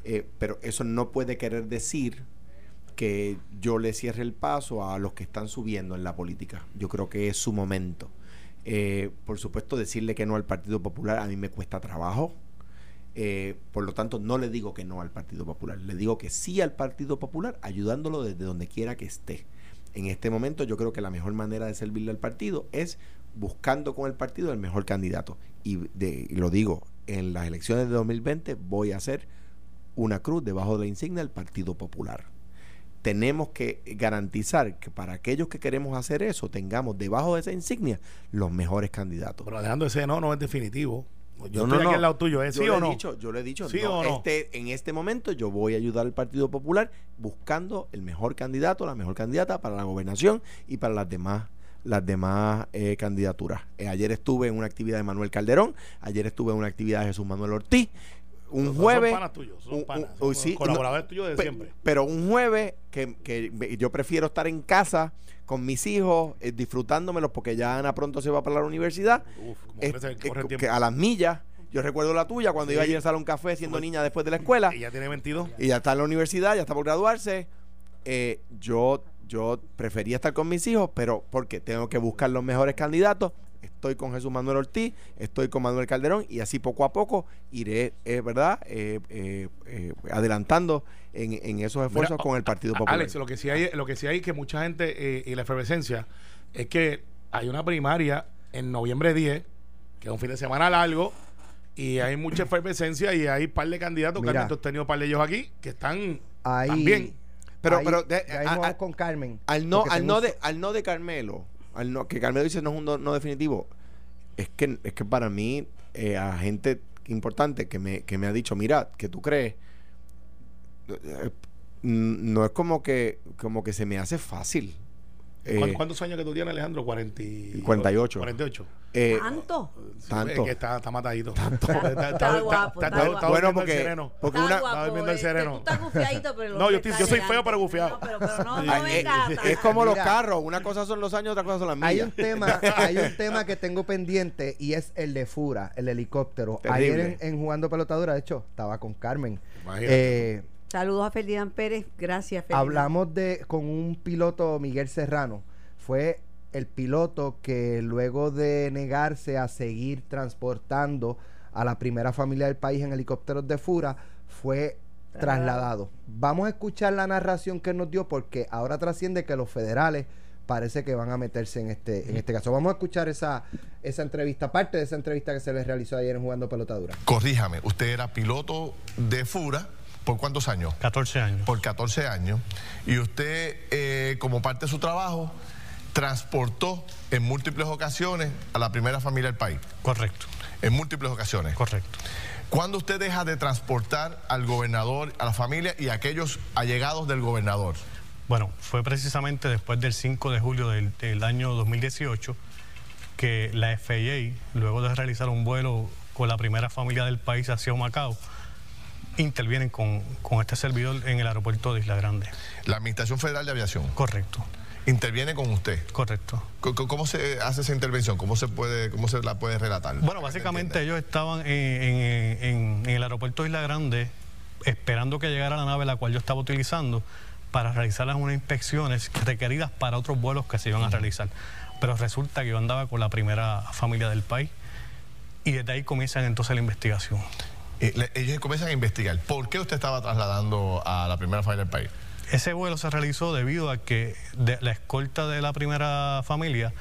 eh, pero eso no puede querer decir que yo le cierre el paso a los que están subiendo en la política. Yo creo que es su momento. Eh, por supuesto, decirle que no al Partido Popular a mí me cuesta trabajo. Eh, por lo tanto, no le digo que no al Partido Popular. Le digo que sí al Partido Popular, ayudándolo desde donde quiera que esté. En este momento, yo creo que la mejor manera de servirle al partido es buscando con el partido el mejor candidato. Y, de- y lo digo, en las elecciones de 2020 voy a hacer una cruz debajo de la insignia del Partido Popular tenemos que garantizar que para aquellos que queremos hacer eso tengamos debajo de esa insignia los mejores candidatos. Pero Alejandro, ese no, no es definitivo. Yo No, estoy aquí no. al lado tuyo, ¿es yo sí o no? dicho, yo le he dicho, ¿Sí no, o no? Este, en este momento yo voy a ayudar al Partido Popular buscando el mejor candidato, la mejor candidata para la gobernación y para las demás las demás eh, candidaturas. Eh, ayer estuve en una actividad de Manuel Calderón, ayer estuve en una actividad de Jesús Manuel Ortiz, un Son jueves... panas tuyos, son panas, un- son sí, colaboradores no, tuyos de pe- siempre. Pero un jueves que, que yo prefiero estar en casa con mis hijos, eh, disfrutándomelos porque ya Ana pronto se va para la universidad, Uf, como es- es corre el que tiempo. a las millas. Yo recuerdo la tuya cuando Sí. iba allí al salón café siendo niña después de la escuela Ella tiene 22. y ya está en la universidad, ya está por graduarse. Eh, yo, yo prefería estar con mis hijos, pero porque tengo que buscar los mejores candidatos. Estoy con Jesús Manuel Ortiz, estoy con Manuel Calderón y así poco a poco iré, eh, ¿verdad? Eh, eh, eh, adelantando en, en esos esfuerzos Mira, con el Partido Popular. Alex, lo que sí hay, lo que sí hay que mucha gente eh, y la efervescencia es que hay una primaria en noviembre 10, que es un fin de semana largo, y hay mucha efervescencia y hay un par de candidatos que Mira. han tenido par de ellos aquí que están Ahí, también. Pero- ahí- pero de- ahí a- vamos a- con Carmen. al no, al no un- de, al no de Carmelo, no, que Carmelo dice no es un no, no definitivo, es que, es que para mí, eh, a gente importante que me, que me ha dicho, mira, que tú crees, eh, mm, no es como que, como que se me hace fácil. Eh, ¿Cuántos, años que tú tienes, Alejandro? 40 y- 48. 48. eh, ¿Tanto? Sí, Tanto. es que está, está matadito. Está, Está bueno, guapo. bueno, durmiendo el porque, sereno. porque Está una, durmiendo el este, sereno. Tú estás gufiadito, pero No, yo yo soy feo, pero gufiado. No, pero, pero no, Ay, no eh, venga. es como los carros, una cosa son los años, otra cosa son las Hay millas. un tema, hay un [laughs] tema que tengo pendiente y es el de Fura, el helicóptero. Terrible. Ayer en, en jugando pelotadura, de hecho, estaba con Carmen. Imagínate. Saludos a Ferdinand Pérez. Gracias, Ferdinand. hablamos de con un piloto Miguel Serrano. Fue el piloto que luego de negarse a seguir transportando a la primera familia del país en helicópteros de Fura, fue trasladado. Vamos a escuchar la narración que nos dio porque ahora trasciende que los federales parece que van a meterse en este, en este caso. Vamos a escuchar esa, esa entrevista, parte de esa entrevista que se les realizó ayer en Jugando Pelotadura. Corríjame, usted era piloto de Fura por cuántos años? 14 años. Por 14 años. Y usted, eh, como parte de su trabajo, transportó en múltiples ocasiones a la primera familia del país. Correcto, En múltiples ocasiones. correcto. ¿Cuándo usted deja de transportar al gobernador, a la familia y a aquellos allegados del gobernador? Bueno, fue precisamente después del 5 de julio del, del año 2018 que la FAA, luego de realizar un vuelo con la primera familia del país hacia Macao, intervienen con, con este servidor en el aeropuerto de Isla Grande. La Administración Federal de Aviación Correcto, interviene con usted. correcto. ¿Cómo se hace esa intervención? ¿Cómo se puede, cómo se la puede relatar? Bueno, básicamente ellos estaban en, en- el aeropuerto de Isla Grande esperando que llegara la nave la cual yo estaba utilizando para realizar unas inspecciones requeridas para otros vuelos que se iban a realizar. Pero resulta que yo andaba con la primera familia del país y desde ahí comienzan entonces la investigación. Eh, ellos comienzan a investigar. ¿Por qué usted estaba trasladando a la primera familia del país? Ese vuelo se realizó debido a que la escolta de la primera familia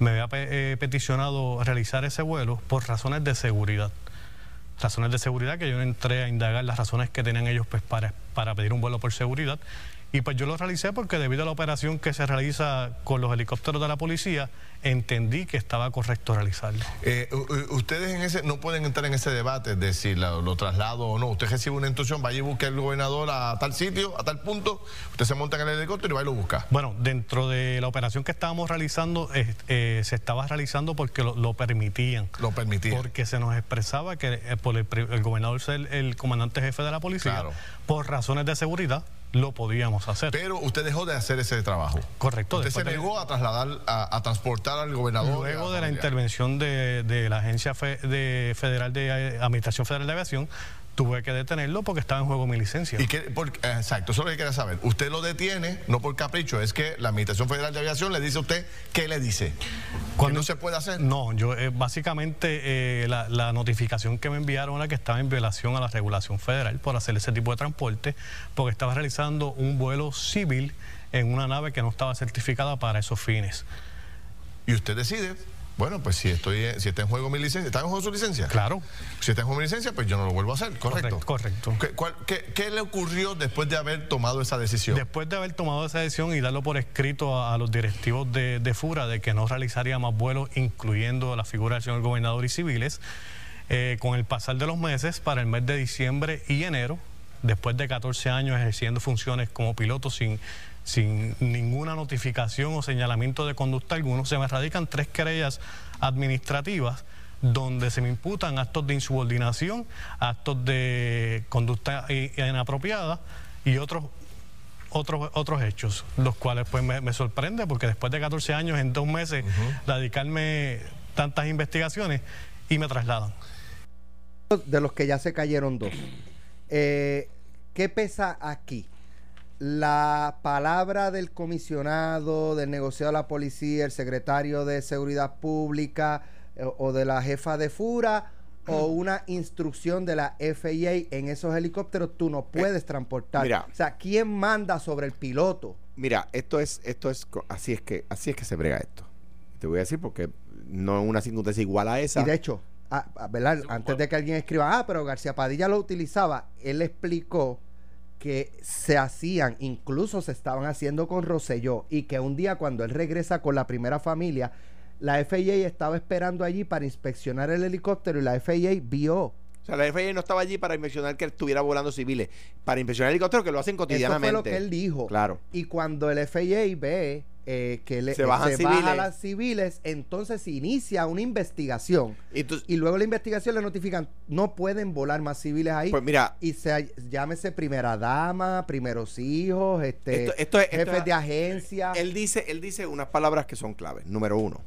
me había pe- eh, peticionado realizar ese vuelo por razones de seguridad. razones de seguridad, que yo entré a indagar las razones que tenían ellos pues, para, para pedir un vuelo por seguridad. Y pues yo lo realicé porque debido a la operación que se realiza con los helicópteros de la policía, entendí que estaba correcto realizarlo. Eh, ustedes en ese no pueden entrar en ese debate de si lo, lo, traslado o no. Usted recibe una instrucción, vaya y busque al gobernador a tal sitio, a tal punto, usted se monta en el helicóptero y va y lo busca. Bueno, dentro de la operación que estábamos realizando, eh, eh, se estaba realizando porque lo, lo, permitían. Lo permitían. Porque se nos expresaba que eh, por el, el, gobernador ser el comandante jefe de la policía, claro. por razones de seguridad, lo podíamos hacer. Pero usted dejó de hacer ese trabajo. Correcto. Usted se negó a trasladar, a, a, transportar al gobernador. Luego de la intervención de, de, la Agencia Fe, de Federal de eh, Administración Federal de Aviación, tuve que detenerlo porque estaba en juego mi licencia. ¿Y por, exacto, eso es lo que quería saber. Usted lo detiene, no por capricho, es que la Administración Federal de Aviación le dice a usted, ¿qué le dice? Cuando no se puede hacer? No, yo eh, básicamente eh, la, la, notificación que me enviaron era que estaba en violación a la regulación federal por hacer ese tipo de transporte, porque estaba realizando un vuelo civil en una nave que no estaba certificada para esos fines. Y usted decide bueno, pues si estoy si está en juego mi licencia, ¿está en juego su licencia? Claro. Si está en juego mi licencia, pues yo no lo vuelvo a hacer, ¿correcto? Correcto. ¿Qué, cuál, qué, qué le ocurrió después de haber tomado esa decisión? Después de haber tomado esa decisión y darlo por escrito a, a los directivos de, de, FURA de que no realizaría más vuelos, incluyendo la figura del señor gobernador y civiles, eh, con el pasar de los meses, para el mes de diciembre y enero, después de 14 años ejerciendo funciones como piloto sin sin ninguna notificación o señalamiento de conducta alguno, se me radican tres querellas administrativas donde se me imputan actos de insubordinación, actos de conducta inapropiada y otros otros otros hechos, los cuales pues me, me, sorprende porque después de 14 años, en dos meses, uh -huh. dedicarme tantas investigaciones y me trasladan. De los que ya se cayeron dos, eh, ¿qué pesa aquí? La palabra del comisionado, del negociado de la policía, el secretario de Seguridad Pública eh, o de la jefa de FURA o una instrucción de la FIA en esos helicópteros, tú no puedes transportar. Mira, o sea, ¿quién manda sobre el piloto? Mira, esto es, esto es, así es que, así es que se brega esto. Te voy a decir porque no es una circunstancia igual a esa. Y de hecho, a, a, ¿verdad? antes de que alguien escriba, ah, pero García Padilla lo utilizaba, él explicó que se hacían, incluso se estaban haciendo con Rosselló, y que un día cuando él regresa con la primera familia, la FAA estaba esperando allí para inspeccionar el helicóptero y la FAA vio. O sea, la FAA no estaba allí para inspeccionar que estuviera volando civiles, para inspeccionar el helicóptero que lo hacen cotidianamente. Eso fue lo que él dijo. Claro. Y cuando el FAA ve eh, que le, se, bajan se civiles. baja a las civiles, entonces se inicia una investigación. Entonces, y luego la investigación le notifican, no pueden volar más civiles ahí. Pues mira. Y se llámese primera dama, primeros hijos, este, esto, esto es, jefes es, de agencia. Él dice, él dice unas palabras que son claves. Número uno.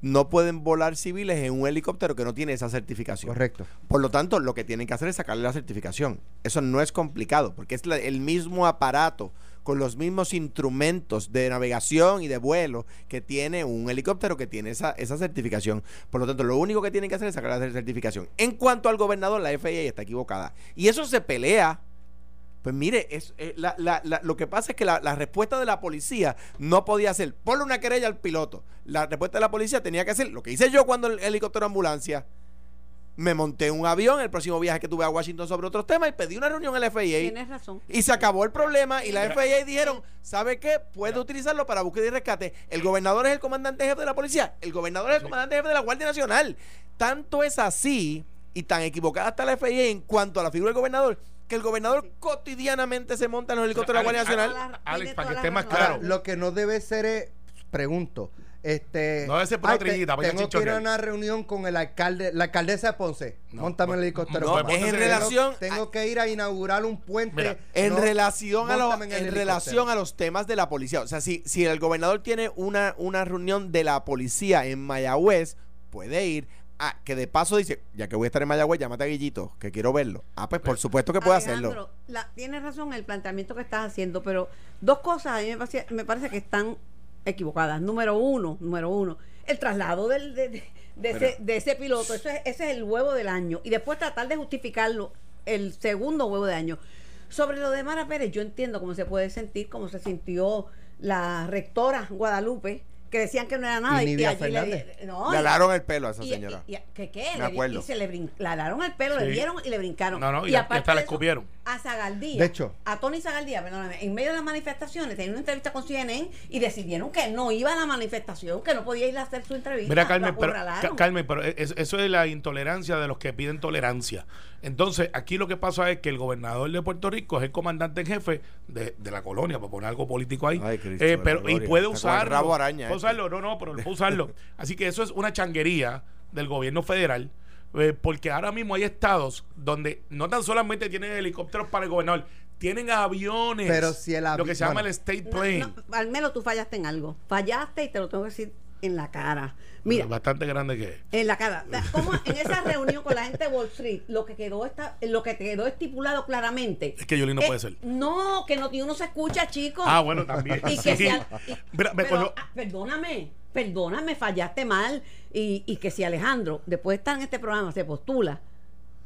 No pueden volar civiles en un helicóptero que no tiene esa certificación. Correcto. Por lo tanto, lo que tienen que hacer es sacarle la certificación. Eso no es complicado, porque es la, el mismo aparato con los mismos instrumentos de navegación y de vuelo que tiene un helicóptero que tiene esa, esa certificación. Por lo tanto, lo único que tienen que hacer es sacar la certificación. En cuanto al gobernador, la FAA está equivocada. Y eso se pelea. Pues mire, es, eh, la, la, lo que pasa es que la, respuesta de la policía no podía ser ponle una querella al piloto. La respuesta de la policía tenía que ser lo que hice yo cuando el helicóptero ambulancia me monté un avión el próximo viaje que tuve a Washington sobre otros temas y pedí una reunión en la FAA. Tienes razón. Y se acabó el problema y la FAA dijeron, ¿sabe qué? Puede utilizarlo para búsqueda y rescate. El gobernador es el comandante jefe de la policía. El gobernador es el comandante jefe de la Guardia Nacional. Tanto es así y tan equivocada está la FAA en cuanto a la figura del gobernador que el gobernador sí. cotidianamente se monta en los helicópteros de la Guardia Nacional. Alex, para que esté más claro. Ahora, lo que no debe ser es, pregunto, este no debe ser por ay, trillita, te, tengo que ir a una reunión con el alcalde la alcaldesa de Ponce. No, montame el helicóptero. no, es en relación tengo, tengo, que ir a inaugurar un puente. Mira, en no, relación a lo, en, en relación a los temas de la policía o sea si, si el gobernador tiene una, una reunión de la policía en Mayagüez puede ir Ah, que de paso dice, ya que voy a estar en Mayagüez, llámate a Guillito, que quiero verlo. Ah, pues por supuesto que puede hacerlo. La, tienes razón el planteamiento que estás haciendo, pero dos cosas a mí me parece, me parece que están equivocadas. Número uno, número uno, el traslado del, de, de, de, ese, de, ese, piloto, eso es, ese es el huevo del año. Y después tratar de justificarlo el segundo huevo de año. Sobre lo de Mara Pérez, yo entiendo cómo se puede sentir, cómo se sintió la rectora Guadalupe, que decían que no era nada. ¿Y Nidia allí le, Fernández? no, Le alaron el pelo a esa señora. y- y- ¿Qué qué? Me acuerdo. Y se le, brin- le alaron el pelo, le dieron y le brincaron. No, no, y y aparte hasta le escupieron. A Zagaldía. De hecho. A Tony Zagaldía, perdóname. En medio de las manifestaciones, tenía una entrevista con CNN y decidieron que no iba a la manifestación, que no podía ir a hacer su entrevista. Mira, Carmen, pero, Carmen, pero es- eso es la intolerancia de los que piden tolerancia. Entonces, aquí lo que pasa es que el gobernador de Puerto Rico es el comandante en jefe de, de la colonia, para poner algo político ahí. Ay, Cristo Eh, pero, y puede usarlo. rabo araña este. Usarlo, no, no, pero él puede usarlo. Así que eso es una changuería del gobierno federal. eh, porque ahora mismo hay estados donde no tan solamente tienen helicópteros para el gobernador, tienen aviones. Pero si el avi- Lo que se llama bueno. el state No, plane. no, al menos tú fallaste en algo. Fallaste y te lo tengo que decir en la cara. Mira, Bastante grande que es. en la cara. ¿Cómo en esa reunión con la gente de Wall Street, lo que quedó está, lo que quedó estipulado claramente. Es que Yoli no puede ser. No, que no, no se escucha, chicos. Ah, bueno, también. Y que Sí. y- pero, ah, perdóname, perdóname, fallaste mal. Y, y que si Alejandro, después de estar en este programa, se postula,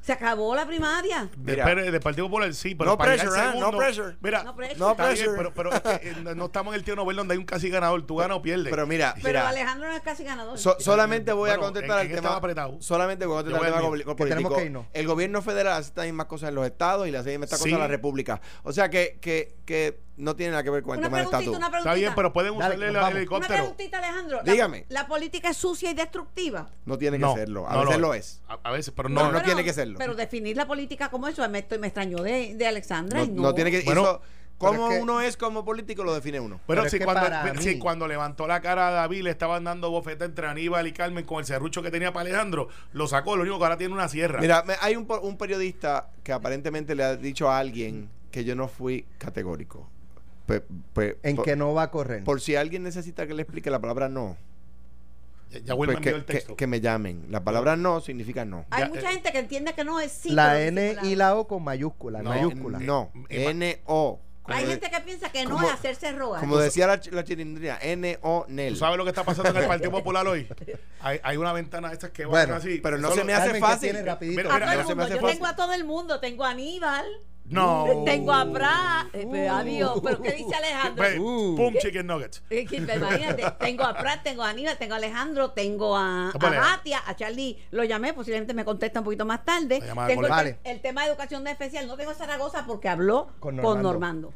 se acabó la primaria. De, Mira. del Partido Popular sí, pero No para llegar pressure, ¿eh? segundo, No pressure. Mira, No pressure. No bien, pressure. pero, pero es que, eh, no- estamos en el tío Nobel donde hay un casi ganador. Tú ganas o pierdes. Pero mira, Pero mira. Alejandro no es casi ganador. So- solamente voy a contestar al tema apretado. Solamente voy a contestar al tema mío. poli- Que tenemos político. que irnos. El gobierno federal hace estas mismas cosas en los estados y le hace las mismas Sí. cosas en la república. O sea que, que, que no tiene nada que ver con el una tema del estatus. Está bien, pero pueden usarle el vamos. Una helicóptero. preguntita, Alejandro. Dígame. La, política es sucia y destructiva. No tiene que No, serlo. A no veces lo es. A, a veces, pero No, no. no tiene que serlo. Pero definir la política como eso me, estoy- me extrañó de, de Alexandra. No, y no, no tiene que. Bueno, eso- pero como es que- uno es como político lo define uno. Pero, Pero si, cuando, si cuando levantó la cara a David le estaban dando bofeta entre Aníbal y Carmen con el serrucho que tenía para Alejandro, lo sacó, lo único que ahora tiene una sierra. Mira, me- hay un, un periodista que aparentemente le ha dicho a alguien que yo no fui categórico. Pe- pe- En por, que no va a correr. por si alguien necesita que le explique la palabra no, ya, ya pues que, el texto. que me llamen. La palabra no significa no. Hay Ya, mucha eh, gente que entiende que no es sí. la N y la O con mayúscula. No, mayúscula. No, Eh, N-O. Como, Hay de- gente que piensa que no como- es hacerse rogar. como decía la, la chilindrina, N-O, Nel. ¿Tú sabes lo que está pasando en el Partido [laughs] Popular hoy? Hay, hay una ventana de estas que van Bueno, así. pero no Solo- se me hace Carmen, ¿qué fácil. Mira, a mira, todo el no se me mundo. hace Yo fácil. tengo a todo el mundo. Tengo a Aníbal. No. Tengo a Prat. eh, pero adiós. ¿Pero qué dice Alejandro? Uh. Pum Chicken Nuggets. Eh, que- Imagínate, tengo a Prat, tengo a Aníbal, tengo a Alejandro, tengo a, a Vale. Batia, a Charlie, lo llamé, posiblemente me contesta un poquito más tarde. La llamada Tengo el, Vale. el tema de educación especial, no tengo a Zaragoza porque habló Con con Normando. Normando.